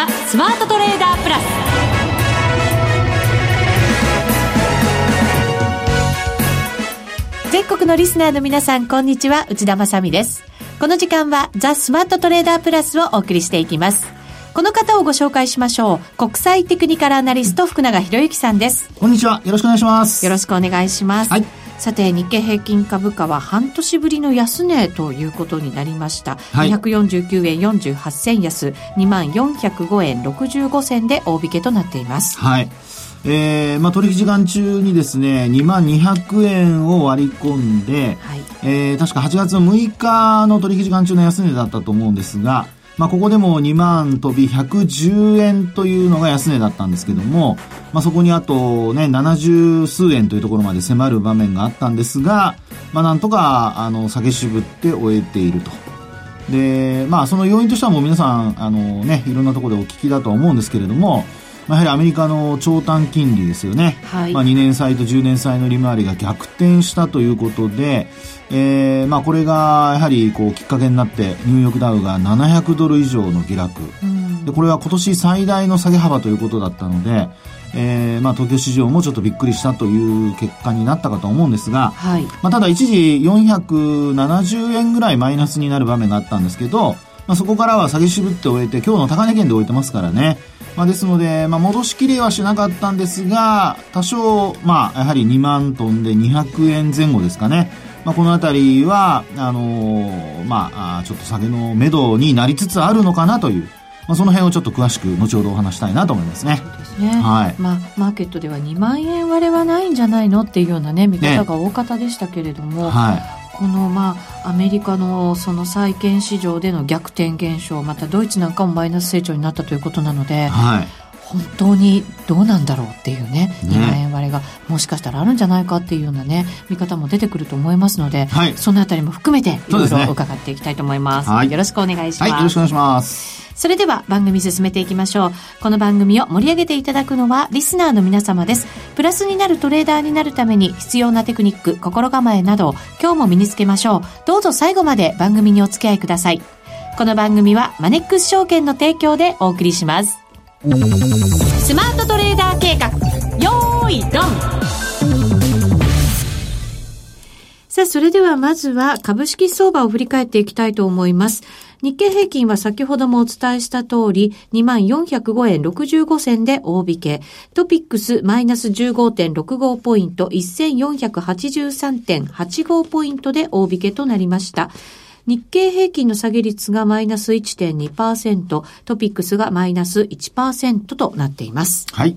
ザ・スマートトレーダープラス全国のリスナーの皆さん、こんにちは。内田まさです。この時間は、ザ・スマートトレーダープラスをお送りしていきます。この方をご紹介しましょう。国際テクニカルアナリスト、福永博之さんです。こんにちは。よろしくお願いします。よろしくお願いします。はい。さて、日経平均株価は半年ぶりの安値ということになりました。はい249円48銭安、2405円65銭で大引けとなっています。はい。えー、まあ取引時間中にですね、2万200円を割り込んで、はい。えー、確か8月6日の取引時間中の安値だったと思うんですが、まあここでも2万飛び110円というのが安値だったんですけども、まあそこにあとね、70数円というところまで迫る場面があったんですが、まあなんとか、あの、下げ渋って終えていると。で、まあその要因としてはもう皆さん、あのね、いろんなところでお聞きだとは思うんですけれども、まあ、やはりアメリカの長短金利ですよね。はいまあ2年債と10年債の利回りが逆転したということで、えー、まあこれがやはりこうきっかけになってニューヨークダウが700ドル以上の下落。うん。で、これは今年最大の下げ幅ということだったので、えー、まあ東京市場もちょっとびっくりしたという結果になったかと思うんですが、はい。まあ、ただ一時470円ぐらいマイナスになる場面があったんですけど、まあ、そこからは下げ渋って終えて今日の高値圏で終えてますからね。まあ、ですので、まあ、戻しきれはしなかったんですが、多少、まあ、やはり2万トンで200円前後ですかね。まあ、このあたりは、あのーまあ、ちょっと下げの目処になりつつあるのかなという、まあ、その辺をちょっと詳しく後ほどお話したいなと思いますね。ですね。はいまあ、マーケットでは2万円割れはないんじゃないのっていうようなね、見方が大方でしたけれども、はい。この、まあ、アメリカのその債券市場での逆転現象、またドイツなんかもマイナス成長になったということなので、はい。本当にどうなんだろうっていうね、ね2万円割れがもしかしたらあるんじゃないかっていうようなね、見方も出てくると思いますので、はいそのあたりも含めていろいろ伺っていきたいと思います。はいよろしくお願いします。はい。よろしくお願いします。それでは番組進めていきましょう。この番組を盛り上げていただくのはリスナーの皆様です。プラスになるトレーダーになるために必要なテクニック、心構えなどを今日も身につけましょう。どうぞ最後まで番組にお付き合いください。この番組はマネックス証券の提供でお送りします。スマートトレーダー計画、よーい、ドンさあ、それではまずは株式相場を振り返っていきたいと思います。日経平均は先ほどもお伝えした通り、2405円65銭で大引け。トピックスマイナス15.65ポイント、1483.85ポイントで大引けとなりました。日経平均の下げ率がマイナス1.2%、トピックスがマイナス1%となっています。はい。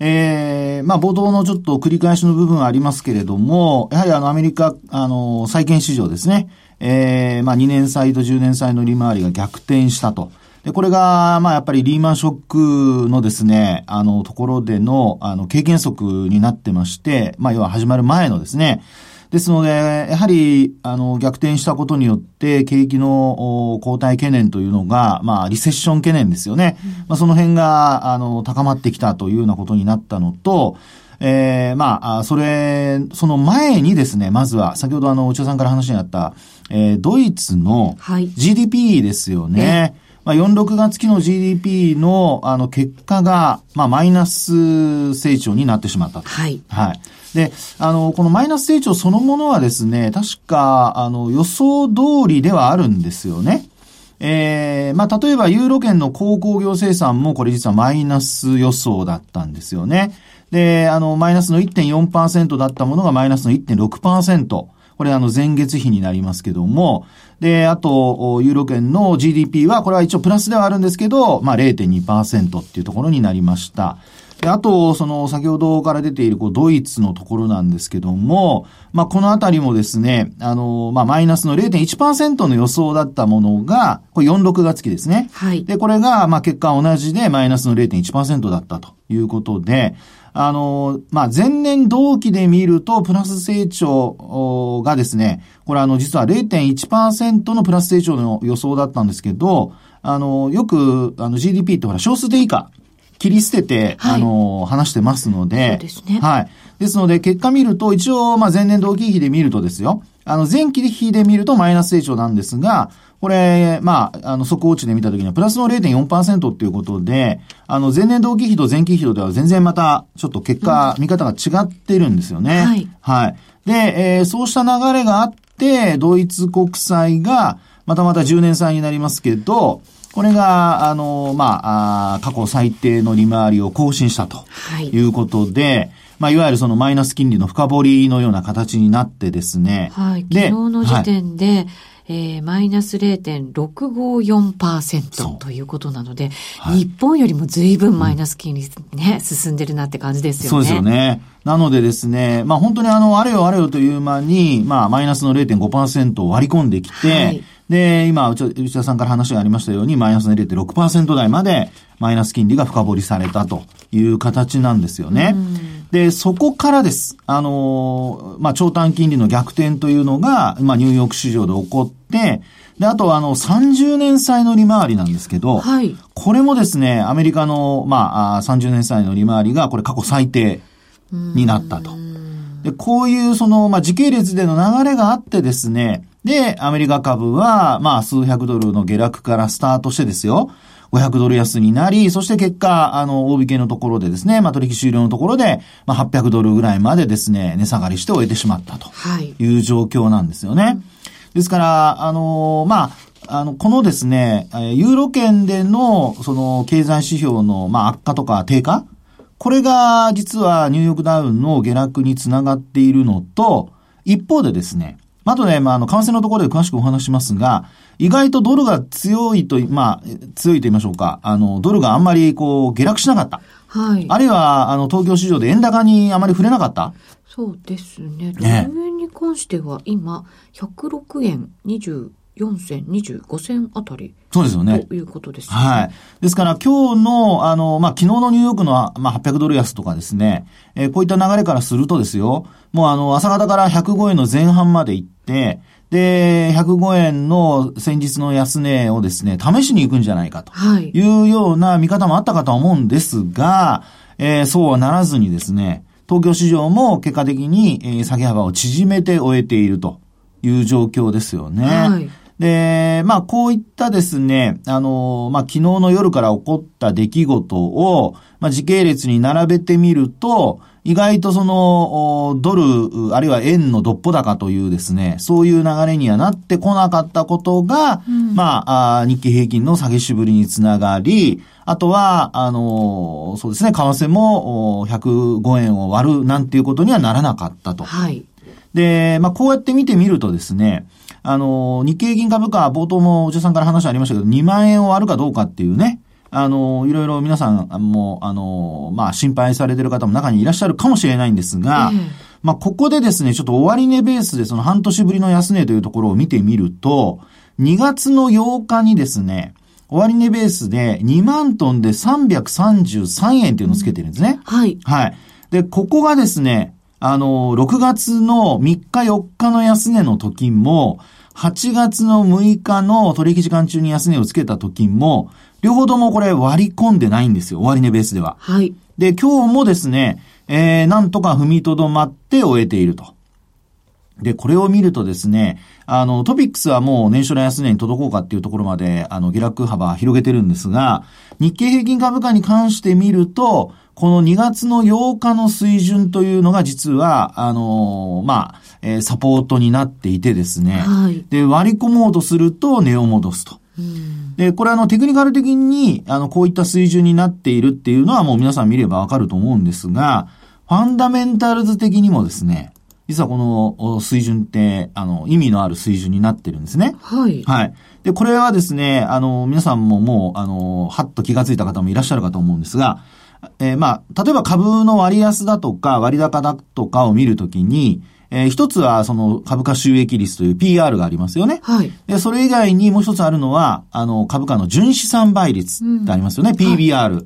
えー、まあ、冒頭のちょっと繰り返しの部分ありますけれども、やはりあの、アメリカ、あの、債券市場ですね。えー、まあ、2年債と10年債の利回りが逆転したと。で、これが、まあ、やっぱりリーマンショックのですね、あの、ところでの、あの、経験則になってまして、まあ、要は始まる前のですね、ですので、やはり、あの、逆転したことによって、景気のお後退懸念というのが、まあ、リセッション懸念ですよね。まあ、その辺が、あの、高まってきたというようなことになったのと、えー、まあ、あそれ、その前にですね、まずは、先ほどあの、内田さんから話にあった、えー、ドイツのはい GDP ですよね。まあ、4、6月期の GDP の、あの、結果が、まあ、マイナス成長になってしまったと。はい。はい。で、あの、このマイナス成長そのものはですね、確か、あの、予想通りではあるんですよね。えー、まあ、例えば、ユーロ圏の鉱工業生産もこれ実はマイナス予想だったんですよね。で、あの、マイナスの1.4%だったものがマイナスの1.6%。これあの前月比になりますけども、で、あと、ユーロ圏の GDP は、これは一応プラスではあるんですけど、まあ0.2%っていうところになりました。で、あと、その、先ほどから出ている、こう、ドイツのところなんですけども、まあ、このあたりもですね、あの、まあ、マイナスの0.1%の予想だったものが、これ4、6月期ですね。はい。で、これが、まあ、結果は同じで、マイナスの0.1%だったということで、あの、まあ、前年同期で見ると、プラス成長がですね、これあの、実は0.1%のプラス成長の予想だったんですけど、あの、よく、あの、GDP ってほら、小数点以下切り捨てて、はいあの、話してますので。そうですねはい。ですので、結果見ると、一応、まあ、前年同期比で見るとですよ。あの、前期比で見るとマイナス成長なんですが、これ、まあ、あの、速報値で見たときには、プラスの0.4%っていうことで、あの、前年同期比と前期比とでは全然また、ちょっと結果、見方が違ってるんですよね。はいはい。で、えーそうした流れがあって、ドイツ国債が、またまた10年債になりますけど、これが、あの、まあ、過去最低の利回りを更新したとはいいうことで、まあ、いわゆるそのマイナス金利の深掘りのような形になってですね。はい。昨で日の時はい点で、えーマイナス0.654%そうということなので、はい日本よりも随分マイナス金利ね、進んでるなって感じですよね。そうですよ。ね。なのでですね、まあ本当にあの、あれよあれよという間に、まあマイナスの0.5%を割り込んできて、はいで、今、内内田さんから話がありましたように、マイナスの0.6%台まで、マイナス金利が深掘りされたという形なんですよね。で、そこからです。あのーまあ、長短金利の逆転というのが、まあ、ニューヨーク市場で起こって、で、あとは、あの、30年債の利回りなんですけど、はい。これもですね、アメリカの、まあ、あー30年債の利回りが、これ過去最低になったと。で、こういうその、まあ、時系列での流れがあってですね、で、アメリカ株は、まあ、数百ドルの下落からスタートしてですよ、500ドル安になり、そして結果、あの、大引けのところでですね、まあ、取引終了のところで、まあ、800ドルぐらいまでですね、値下がりして終えてしまったと。はい。いう状況なんですよね。ですから、あのまあ、あの、このですね、えーユーロ圏での、その、経済指標の、まあ、悪化とか低下これが、実は、ニューヨークダウンの下落につながっているのと、一方でですね、あとね、まあ、あの、為替のところで詳しくお話しますが、意外とドルが強いと、まあ、強いと言いましょうか、あの、ドルがあんまり、こう、下落しなかった。はい。あるいは、あの、東京市場で円高にあまり触れなかった。そうですね。ドルね円に関しては今、106円24銭、25銭あたり。そうですよね。ということですね。はい。ですから今日の、あの、まあ、昨日のニューヨークの、まあ、800ドル安とかですね、えーこういった流れからするとですよ、もうあの、朝方から105円の前半まで行って、で、105円の先日の安値をですね、試しに行くんじゃないかとはい。いうような見方もあったかとは思うんですが、えーそうはならずにですね、東京市場も結果的に、えー下げ幅を縮めて終えているという状況ですよね。はいで、まあ、こういったですね、あの、まあ、昨日の夜から起こった出来事を、まあ、時系列に並べてみると、意外とその、おドル、あるいは円のどっぽ高というですね、そういう流れにはなってこなかったことが、まああ、日経平均の下げしぶりにつながり、あとは、あの、そうですね、為替もお105円を割るなんていうことにはならなかったと。はい。で、まあ、こうやって見てみるとですね、あの、日経平均株価、冒頭もお茶さんから話ありましたけど、2万円を割るかどうかっていうね、あの、いろいろ皆さんも、あの、まあ、心配されてる方も中にいらっしゃるかもしれないんですが、ええまあ、ここでですね、ちょっと終値ベースでその半年ぶりの安値というところを見てみると、2月の8日にですね、終値ベースで2万トンで333円っていうのをつけてるんですね。はい。はい。で、ここがですね、あの、6月の3日4日の安値の時も、8月の6日の取引時間中に安値をつけた時も、両方ともこれ割り込んでないんですよ。終値ベースでは。はい。で、今日もですね、えー、なんとか踏みとどまって終えていると。で、これを見るとですね、あの、トピックスはもう年初の安値に届こうかっていうところまで、あの、下落幅広げてるんですが、日経平均株価に関して見ると、この2月の8日の水準というのが実は、あのまあ、えーサポートになっていてですね、はいで、割り込もうとすると値を戻すと。うん。で、これあの、テクニカル的に、あの、こういった水準になっているっていうのはもう皆さん見ればわかると思うんですが、ファンダメンタルズ的にもですね、実はこのお水準って、あの、意味のある水準になってるんですね。はい。はい。で、これはですね、あの、皆さんももう、あの、はっと気がついた方もいらっしゃるかと思うんですが、えーまあ、例えば株の割安だとか割高だとかを見るときに、えー一つはその株価収益率という PR がありますよね。はい。で、それ以外にもう一つあるのは、あの、株価の純資産倍率ってありますよね。PBR。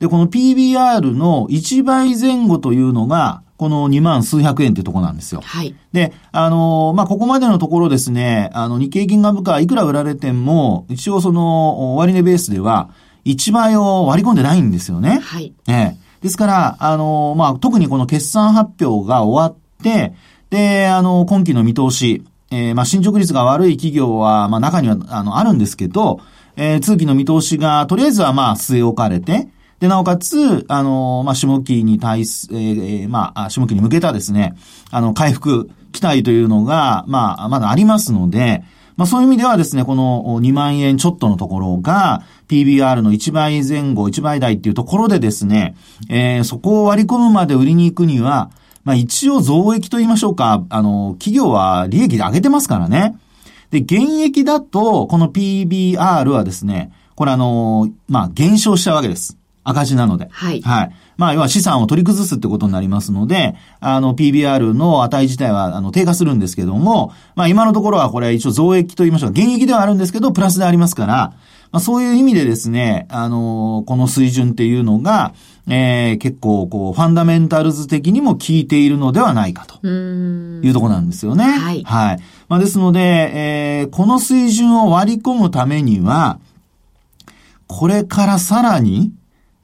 で、この PBR の1倍前後というのが、この2万数百円ってとこなんですよ。はい。で、あの、まあ、ここまでのところですね、あの、日経金株価いくら売られても、一応その、終値ベースでは、1倍を割り込んでないんですよね。はい。ええ。ですから、あの、まあ、特にこの決算発表が終わって、で、あの、今期の見通し、えーまあ、進捗率が悪い企業は、まあ、中には、あの、あるんですけど、えー通期の見通しが、とりあえずは、まあ、据え置かれて、で、なおかつ、あの、まあ、下期に対す、えーまあ、あ下期に向けたですね、あの、回復期待というのが、まあ、まだありますので、まあそういう意味ではですね、この2万円ちょっとのところが、PBR の1倍前後、1倍台っていうところでですね、えーそこを割り込むまで売りに行くには、まあ一応増益と言いましょうか、あの、企業は利益で上げてますからね。で、現役だと、この PBR はですね、これあの、まあ減少しちゃうわけです。赤字なので。はいはい。まあ、要は資産を取り崩すってことになりますので、あの、PBR の値自体は、あの、低下するんですけども、まあ、今のところはこれ一応増益と言いましょうか、現役ではあるんですけど、プラスでありますから、まあ、そういう意味でですね、あの、この水準っていうのが、えー、結構、こう、ファンダメンタルズ的にも効いているのではないかと。うーん。いうところなんですよね。はいはい。まあ、ですので、えーこの水準を割り込むためには、これからさらに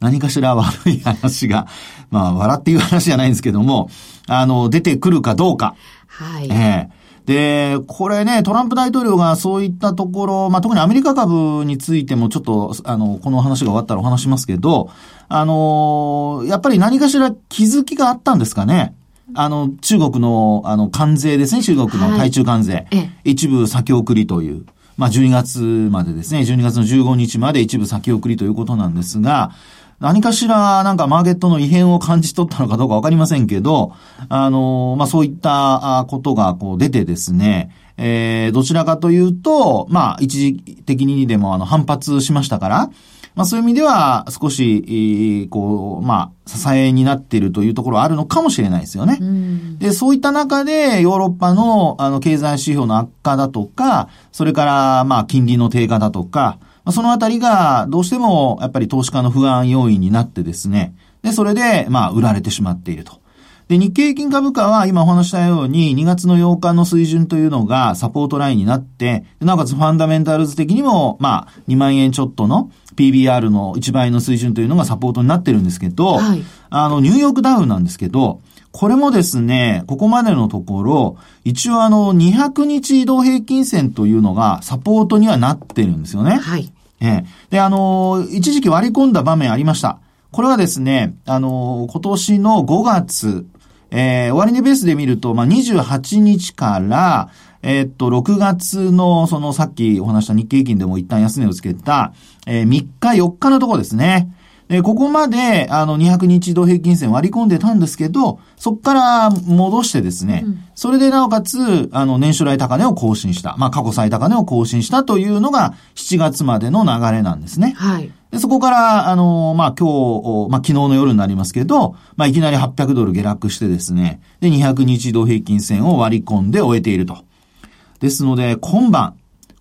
何かしら悪い話が、まあ、笑っていう話じゃないんですけども、あの、出てくるかどうか。はい。ええで、これね、トランプ大統領がそういったところ、まあ、特にアメリカ株についてもちょっと、あの、この話が終わったらお話しますけど、あのやっぱり何かしら気づきがあったんですかね。あの、中国の、あの、関税ですね、中国の対中関税。ええ一部先送りという。まあ、12月までですね、12月の15日まで一部先送りということなんですが、何かしら、なんかマーケットの異変を感じ取ったのかどうかわかりませんけど、あの、まあ、そういったあことがこう出てですね、えー、どちらかというと、まあ、一時的にでもあの反発しましたから、まあそういう意味では少し、えーこう、まあ、支えになっているというところはあるのかもしれないですよね。うん。で、そういった中で、ヨーロッパの、あの、経済指標の悪化だとか、それから、まあ、金利の低下だとか、まあそのあたりが、どうしても、やっぱり投資家の不安要因になってですね、で、それで、まあ、売られてしまっていると。で、日経平均株価は今お話したように2月の8日の水準というのがサポートラインになって、でなおかつファンダメンタルズ的にも、まあ、2万円ちょっとの PBR の1倍の水準というのがサポートになってるんですけど、はいあの、ニューヨークダウンなんですけど、これもですね、ここまでのところ、一応あの、200日移動平均線というのがサポートにはなってるんですよね。はい。ええ。で、あのー一時期割り込んだ場面ありました。これはですね、あのー今年の5月、えー、終値ベースで見ると、まあ、28日から、えーっと、6月の、その、さっきお話した日経平均でも一旦安値をつけた、えー3日、4日のところですね。で、ここまで、あの、200日移動平均線割り込んでたんですけど、そこから戻してですね、それでなおかつ、あの、年初来高値を更新した。まあ、過去最高値を更新したというのが、7月までの流れなんですね。はい。でそこから、あの、まあ、今日、まあ、昨日の夜になりますけど、まあ、いきなり800ドル下落してですね、で、200日移動平均線を割り込んで終えていると。ですので、今晩、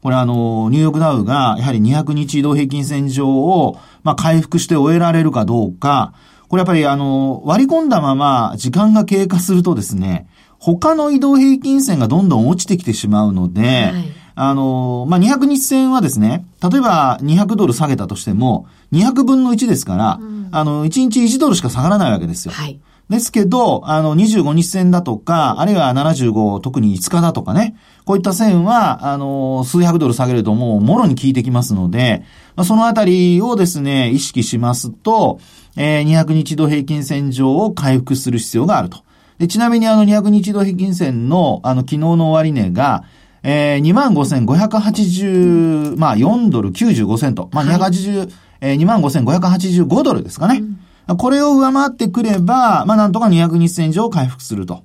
これあの、ニューヨークダウが、やはり200日移動平均線上を、まあ、回復して終えられるかどうか、これやっぱりあの、割り込んだまま時間が経過するとですね、他の移動平均線がどんどん落ちてきてしまうので、はいあの、まあ、200日線はですね、例えば200ドル下げたとしても、200分の1ですから、あの、1日1ドルしか下がらないわけですよ。はい。ですけど、あの、25日線だとか、あるいは75、特に5日だとかね、こういった線は、あの、数百ドル下げるともう、もろに効いてきますので、まあ、そのあたりをですね、意識しますと、えー200日度平均線上を回復する必要があると。でちなみにあの200日度平均線の、あの、昨日の終値が、えー、25,580、まあ、4ドル95セント。まあ、280、えー、25,585ドルですかね。これを上回ってくれば、まあ、なんとか200日線上回復すると。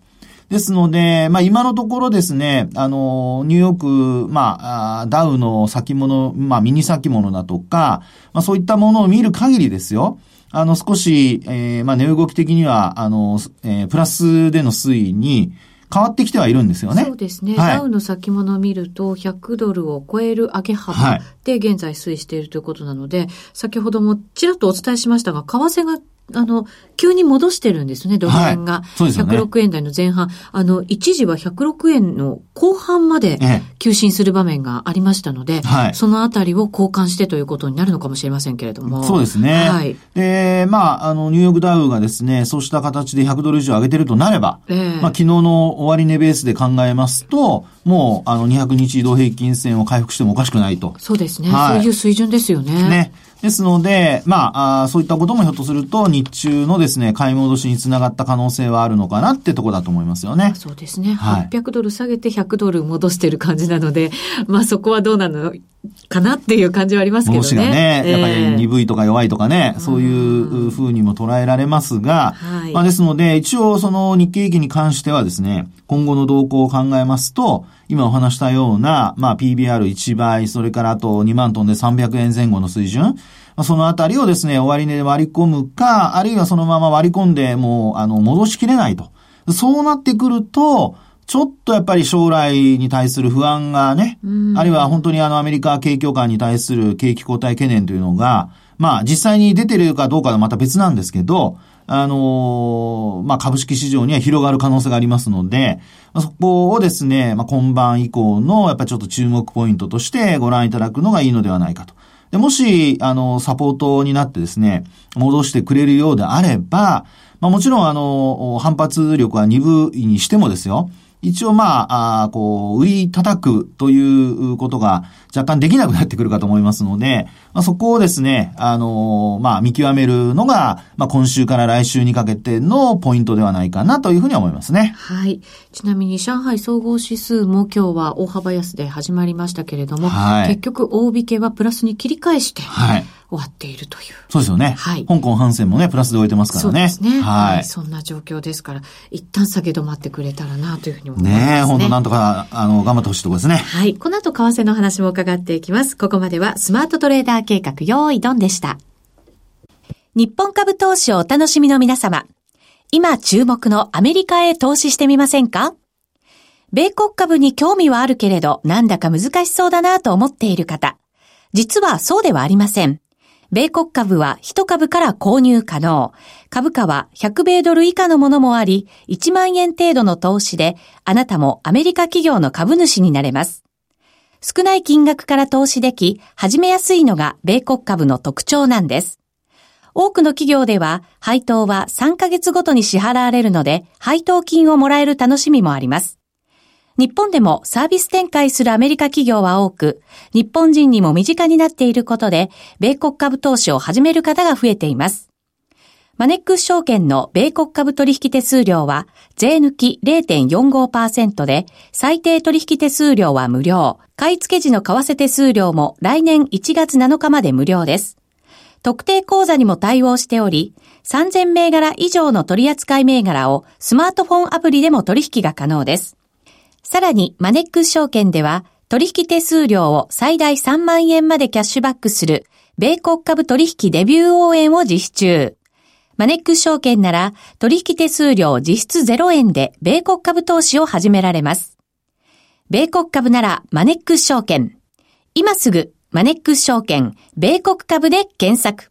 ですので、まあ今のところですね、あの、ニューヨーク、まあ、ダウの先物、まあミニ先物だとか、まあそういったものを見る限りですよ、あの少し、えー、まあ値動き的には、あの、えープラスでの推移に変わってきてはいるんですよね。そうですね。はいダウの先物を見ると、100ドルを超える上げは幅いで現在推移しているということなので、先ほどもちらっとお伝えしましたが、為替が、あの、急に戻してるんですね、ドル円が。はいそうですよね106円台の前半。あの、一時は106円の後半までええ急進する場面がありましたので、はい、そのあたりを交換してということになるのかもしれませんけれども。そうですね。はい。で、まあ、あの、ニューヨークダウがですね、そうした形で100ドル以上上げてるとなれば、えー、まあ、昨日の終値ベースで考えますと、もう、あの、200日移動平均線を回復してもおかしくないと。そうですね。はい、そういう水準ですよね。ね。ですので、まああ、そういったこともひょっとすると、日中のですね、買い戻しにつながった可能性はあるのかなってとこだと思いますよね。そうですね。はい、800ドル下げて100ドル戻してる感じなので、まあそこはどうなのかなっていう感じはありますけどね。戻しがね、やっぱり鈍いとか弱いとかね、そういうふうにも捉えられますが、はい、まあですので、一応その日経平均に関してはですね、今後の動向を考えますと、今お話したような、まあ PBR1 倍、それからあと2万トンで300円前後の水準、そのあたりをですね、終値で割り込むか、あるいはそのまま割り込んでもう、あの、戻しきれないと。そうなってくると、ちょっとやっぱり将来に対する不安がね、あるいは本当にあのアメリカ景況感に対する景気後退懸念というのが、まあ実際に出てるかどうかはまた別なんですけど、あのー、まあ株式市場には広がる可能性がありますので、そこをですね、まあ今晩以降のやっぱりちょっと注目ポイントとしてご覧いただくのがいいのではないかと。でもし、あの、サポートになってですね、戻してくれるようであれば、まあもちろんあの、反発力は鈍いにしてもですよ、一応まあ、あこう、売り叩くということが若干できなくなってくるかと思いますので、まあ、そこをですね、あのー、まあ、見極めるのが、まあ、今週から来週にかけてのポイントではないかなというふうに思いますね。はい。ちなみに、上海総合指数も今日は大幅安で始まりましたけれども、はい、結局、大引けはプラスに切り返して、はい。終わっているという。そうですよね。はい。香港反戦もね、プラスで終えてますからね。そうですね。はい。はい、そんな状況ですから、一旦下げ止まってくれたらなというふうに思いますね。ね本当なんとか、あの、頑張ってほしいところですね。はい。この後、為替の話も伺っていきます。ここまでは、スマートトレーダー計画、用意ドンでした。日本株投資をお楽しみの皆様。今注目のアメリカへ投資してみませんか？米国株に興味はあるけれど、なんだか難しそうだなと思っている方。実はそうではありません。米国株は1株から購入可能。株価は100米ドル以下のものもあり、1万円程度の投資で、あなたもアメリカ企業の株主になれます。少ない金額から投資でき、始めやすいのが米国株の特徴なんです。多くの企業では、配当は3ヶ月ごとに支払われるので、配当金をもらえる楽しみもあります。日本でもサービス展開するアメリカ企業は多く、日本人にも身近になっていることで、米国株投資を始める方が増えています。マネックス証券の米国株取引手数料は、税抜き0.45%で、最低取引手数料は無料。買い付け時の為替手数料も来年1月7日まで無料です。特定口座にも対応しており、3000銘柄以上の取扱銘柄をスマートフォンアプリでも取引が可能です。さらに、マネックス証券では、取引手数料を最大3万円までキャッシュバックする、米国株取引デビュー応援を実施中。マネックス証券なら、取引手数料実質0円で、米国株投資を始められます。米国株なら、マネックス証券。今すぐ、マネックス証券、米国株で検索。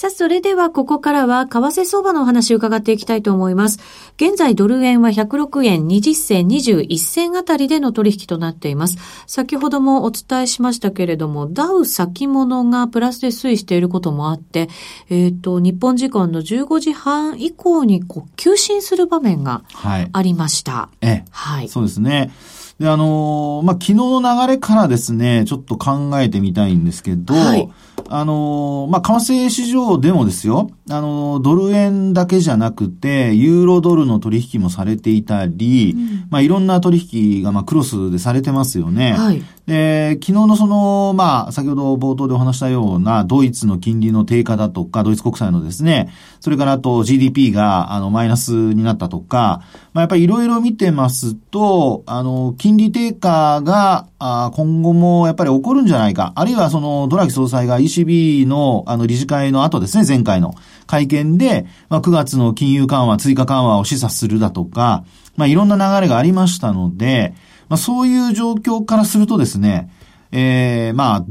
さあ、それではここからは為替相場のお話を伺っていきたいと思います。現在ドル円は106円20銭21銭あたりでの取引となっています。先ほどもお伝えしましたけれども、ダウ先物がプラスで推移していることもあって、えっ、ー、と、日本時間の15時半以降にこう急進する場面がありました。はい、ええ。はい。そうですね。で、あのー、まあ、昨日の流れからですね、ちょっと考えてみたいんですけど、はい、あの、まあ、為替市場でもですよ、あの、ドル円だけじゃなくて、ユーロドルの取引もされていたり、うん、まあ、いろんな取引が、まあ、クロスでされてますよね。はい。で、昨日のその、まあ、先ほど冒頭でお話したような、ドイツの金利の低下だとか、ドイツ国債のですね、それからあと GDP が、あの、マイナスになったとか、まあ、やっぱりいろいろ見てますと、あの、金利低下が、あ今後もやっぱり起こるんじゃないか。あるいはその、ドラギ総裁が ECB の、あの、理事会の後ですね、前回の会見で、まあ、9月の金融緩和、追加緩和を示唆するだとか、まあ、いろんな流れがありましたので、まあ、そういう状況からするとですね、ええー、まあ、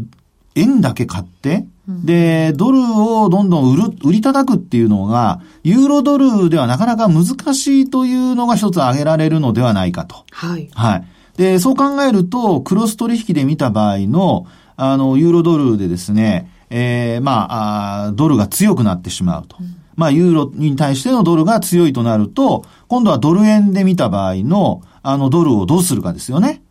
円だけ買って、で、ドルをどんどん売る、売り叩くっていうのが、ユーロドルではなかなか難しいというのが一つ挙げられるのではないかと。はい。はい。で、そう考えると、クロス取引で見た場合の、あの、ユーロドルでですね、えー、まああ、ドルが強くなってしまうと。うん、まあ、ユーロに対してのドルが強いとなると、今度はドル円で見た場合の、あの、ドルをどうするかですよね。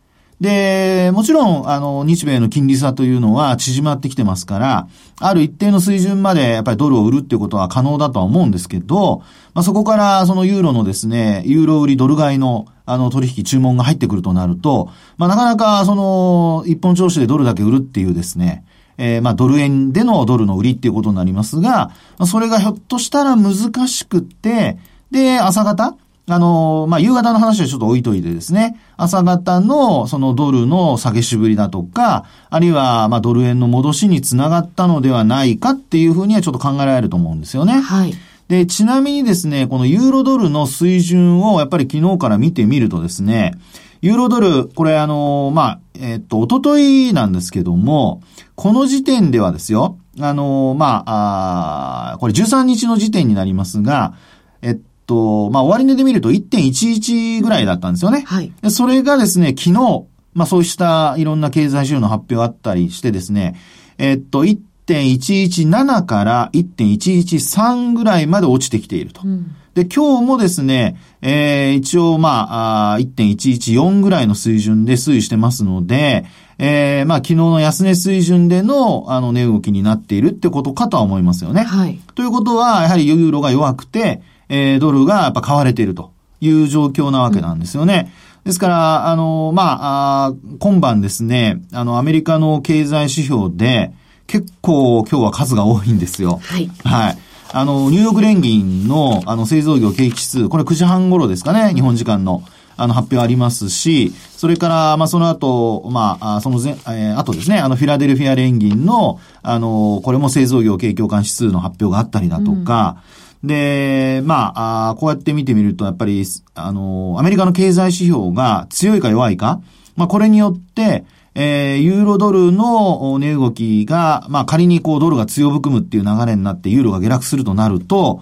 で、もちろん、あの、日米の金利差というのは縮まってきてますから、ある一定の水準までやっぱりドルを売るっていうことは可能だとは思うんですけど、まあ、そこからそのユーロのですね、ユーロ売りドル買いのあの取引注文が入ってくるとなると、まあ、なかなかその一本調子でドルだけ売るっていうですね、えー、まあ、ドル円でのドルの売りっていうことになりますが、それがひょっとしたら難しくって、で、朝方、あの、まあ、夕方の話はちょっと置いといてですね、朝方のそのドルの下げしぶりだとか、あるいは、ま、ドル円の戻しにつながったのではないかっていうふうにはちょっと考えられると思うんですよね。はい。で、ちなみにですね、このユーロドルの水準をやっぱり昨日から見てみるとですね、ユーロドル、これあの、まあ、えっと、おとといなんですけども、この時点ではですよ、あの、まあ、あこれ13日の時点になりますが、えっと、まあ、終値で見ると1.11ぐらいだったんですよね。はい。それがですね、昨日、まあ、そうしたいろんな経済指標の発表あったりしてですね、えっと、1.117から1.113ぐらいまで落ちてきていると。うん、で、今日もですね、えー、一応まあ、あ1.114ぐらいの水準で推移してますので、えー、まあ、昨日の安値水準での、あの、値動きになっているってことかとは思いますよね。はい。ということは、やはりユーロが弱くて、えー、ドルがやっぱ買われているという状況なわけなんですよね。うん、ですから、あの、まあ、あ今晩ですね、あの、アメリカの経済指標で、結構今日は数が多いんですよ。はい。はい。あの、ニューヨーク連銀の、あの、製造業景気指数、これ9時半頃ですかね、日本時間の。あの、発表ありますし、それから、まあ、その後、まあ、その前、えー、後ですね、あの、フィラデルフィア連銀の、あの、これも製造業景況感指数の発表があったりだとか、うんで、まあ、あこうやって見てみると、やっぱり、あの、アメリカの経済指標が強いか弱いか、まあ、これによって、えー、ユーロドルの値動きが、まあ、仮にこうドルが強含むっていう流れになってユーロが下落するとなると、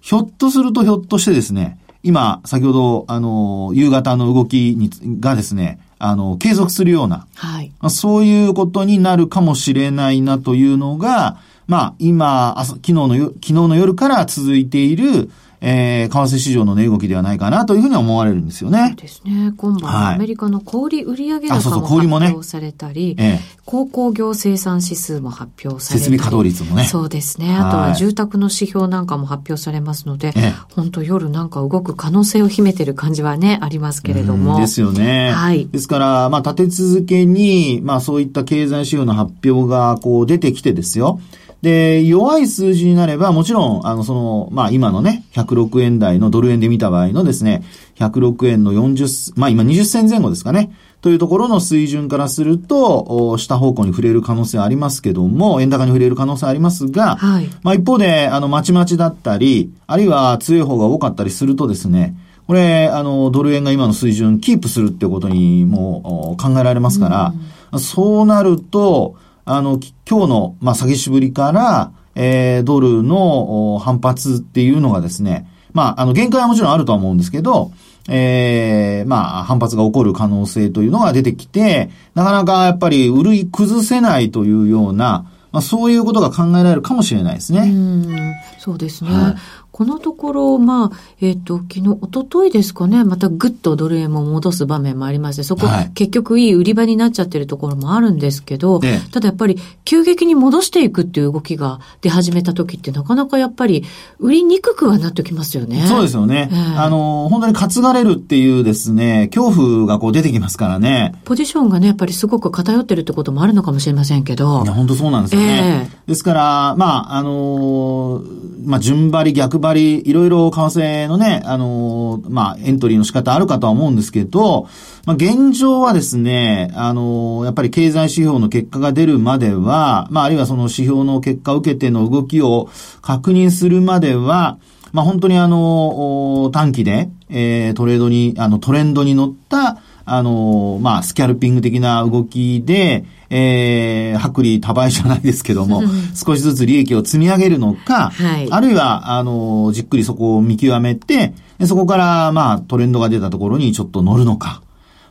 ひょっとするとひょっとしてですね、今、先ほど、あの、夕方の動きに、がですね、あの、継続するような、はい。そういうことになるかもしれないなというのが、まあ、今、昨日の、昨日の夜から続いている、えー、為替市場の値動きではないかなというふうに思われるんですよね。ですね。今晩、アメリカの小売売上高も発表されたり、ねええ、鉱工業生産指数も発表されたり。設備稼働率もね。そうですね。あとは住宅の指標なんかも発表されますので、ええ、本当夜なんか動く可能性を秘めてる感じはね、ありますけれども。ですよね。はい。ですから、まあ、立て続けに、まあ、そういった経済指標の発表が、こう、出てきてですよ。で、弱い数字になれば、もちろん、あの、その、まあ今のね、106円台のドル円で見た場合のですね、106円の40、まあ今20銭前後ですかね、というところの水準からすると、下方向に触れる可能性ありますけども、円高に触れる可能性ありますが、はい、まあ一方で、あの、まちまちだったり、あるいは強い方が多かったりするとですね、これ、あの、ドル円が今の水準キープするってことにも考えられますから、うん、そうなると、あの、今日の、まあ、詐欺しぶりから、えー、ドルの反発っていうのがですね、まあ、あの、限界はもちろんあるとは思うんですけど、ええー、まあ、反発が起こる可能性というのが出てきて、なかなかやっぱり、売るい崩せないというような、まあ、そういうことが考えられるかもしれないですね。うんそうですね。はいこのところ、まあ、えっ、ー、と、昨日、一昨日ですかね、またぐっとドル円も戻す場面もありまして、そこ、はい、結局いい売り場になっちゃってるところもあるんですけど、ただやっぱり急激に戻していくっていう動きが出始めた時ってなかなかやっぱり売りにくくはなってきますよね。そうですよね。えー、あの、本当に担がれるっていうですね、恐怖がこう出てきますからね。ポジションがね、やっぱりすごく偏ってるってこともあるのかもしれませんけど。いや、本当そうなんですよね。えー、ですから、まあ、あのまあ、順張り、逆張り、いろいろ為替のね、あのまあ、エントリーの仕方あるかとは思うんですけど、まあ、現状はですね、あのやっぱり経済指標の結果が出るまでは、まあ、あるいはその指標の結果を受けての動きを確認するまでは、まあ、本当にあの、短期で、えー、トレードに、あの、トレンドに乗った、あの、まあ、スキャルピング的な動きで、えー、薄利多売じゃないですけども、少しずつ利益を積み上げるのか、はい、あるいは、あの、じっくりそこを見極めて、そこから、まあ、トレンドが出たところにちょっと乗るのか。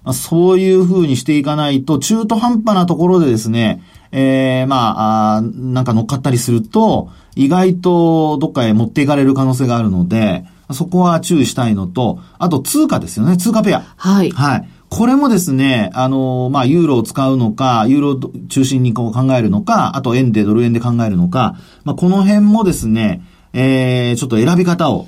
まあ、そういうふうにしていかないと、中途半端なところでですね、えー、まあ、あなんか乗っかったりすると、意外とどっかへ持っていかれる可能性があるので、そこは注意したいのと、あと通貨ですよね、通貨ペア。はい。はい。これもですね、あの、まあ、ユーロを使うのか、ユーロ中心にこう考えるのか、あと円でドル円で考えるのか、まあ、この辺もですね、えー、ちょっと選び方を考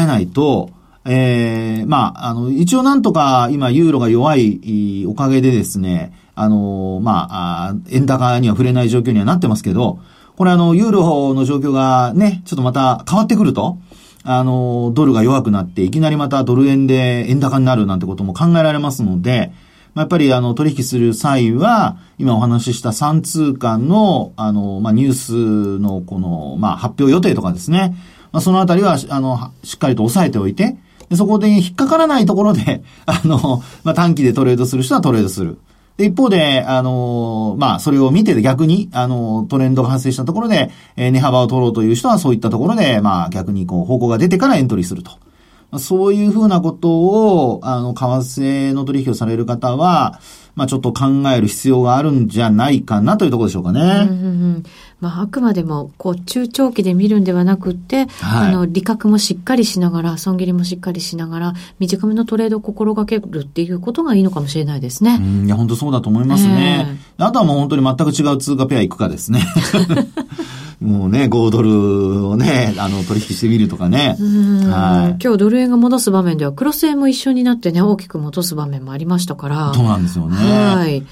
えないと、えー、まあ、あの、一応なんとか今ユーロが弱いおかげでですね、あの、まあ、円高には触れない状況にはなってますけど、これあの、ユーロの状況がね、ちょっとまた変わってくると、あの、ドルが弱くなって、いきなりまたドル円で円高になるなんてことも考えられますので、まあ、やっぱりあの、取引する際は、今お話しした3通貨の、あの、まあ、ニュースのこの、まあ、発表予定とかですね、まあ、そのあたりは、あの、しっかりと押さえておいて、でそこで引っかからないところで、あの、まあ、短期でトレードする人はトレードする。で、一方で、あの、まあ、それを見て逆に、あの、トレンドが発生したところで、えー、値幅を取ろうという人はそういったところで、まあ、逆にこう、方向が出てからエントリーすると。そういうふうなことを、あの、為替の取引をされる方は、まあちょっと考える必要があるんじゃないかなというところでしょうかね。うんうんうんまあ、あくまでも、こう、中長期で見るんではなくて、はい、あの、利確もしっかりしながら、損切りもしっかりしながら、短めのトレードを心がけるっていうことがいいのかもしれないですね。うん、いや、本当そうだと思いますね。えー、あとはもう本当に全く違う通貨ペア行くかですね。もうね、5ドルをね、あの、取引してみるとかね。はい。今日ドル円が戻す場面では、クロス円も一緒になってね、大きく戻す場面もありましたから。そうなんですよね。はい。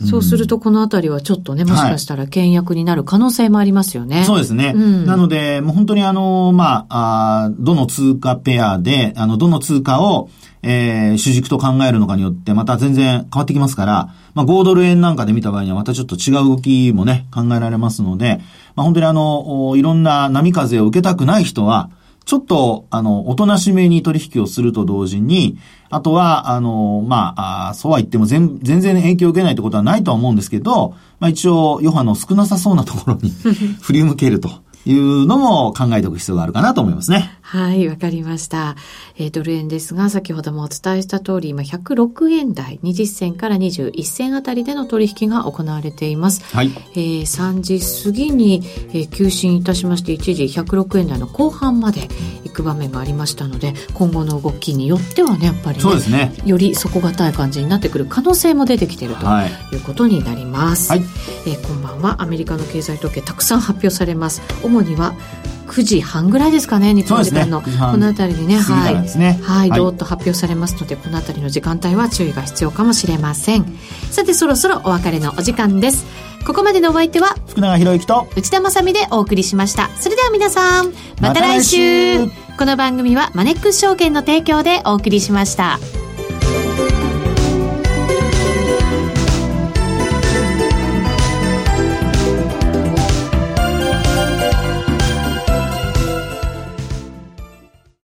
そうすると、このあたりはちょっとね、もしかしたら倹約になる可能性もありますよね。はい、そうですね。うん、なので、もう本当にあの、まあ、あどの通貨ペアで、あの、どの通貨を、えー、主軸と考えるのかによって、また全然変わってきますから、まあ、5ドル円なんかで見た場合には、またちょっと違う動きもね、考えられますので、まあ、本当にあの、いろんな波風を受けたくない人は、ちょっと、あの、おとなしめに取引をすると同時に、あとは、あの、まあ、あそうは言っても全全然影響を受けないってことはないとは思うんですけど、まあ一応、余波の少なさそうなところに 振り向けると。いうのも考えておく必要があるかなと思いますね。はい、わかりました。えー、ドル円ですが、先ほどもお伝えした通り、今106円台、20銭から21銭あたりでの取引が行われています。はい。えー、3時過ぎに、えー、急進いたしまして、一時106円台の後半まで行く場面がありましたので、今後の動きによってはね、やっぱり、ね、そうですね。より底堅い感じになってくる可能性も出てきているということになります。はい。えー、こんばんは。アメリカの経済統計たくさん発表されます。主には9時半ぐらいですかね、日本時間の。ね、この辺りにね、はい。ね、はい、どーっと発表されますので、この辺りの時間帯は注意が必要かもしれません。さて、そろそろお別れのお時間です。ここまでのお相手は、福永博之と内田まさみでお送りしました。それでは皆さん、また来週ま、この番組はマネックス証券の提供でお送りしました。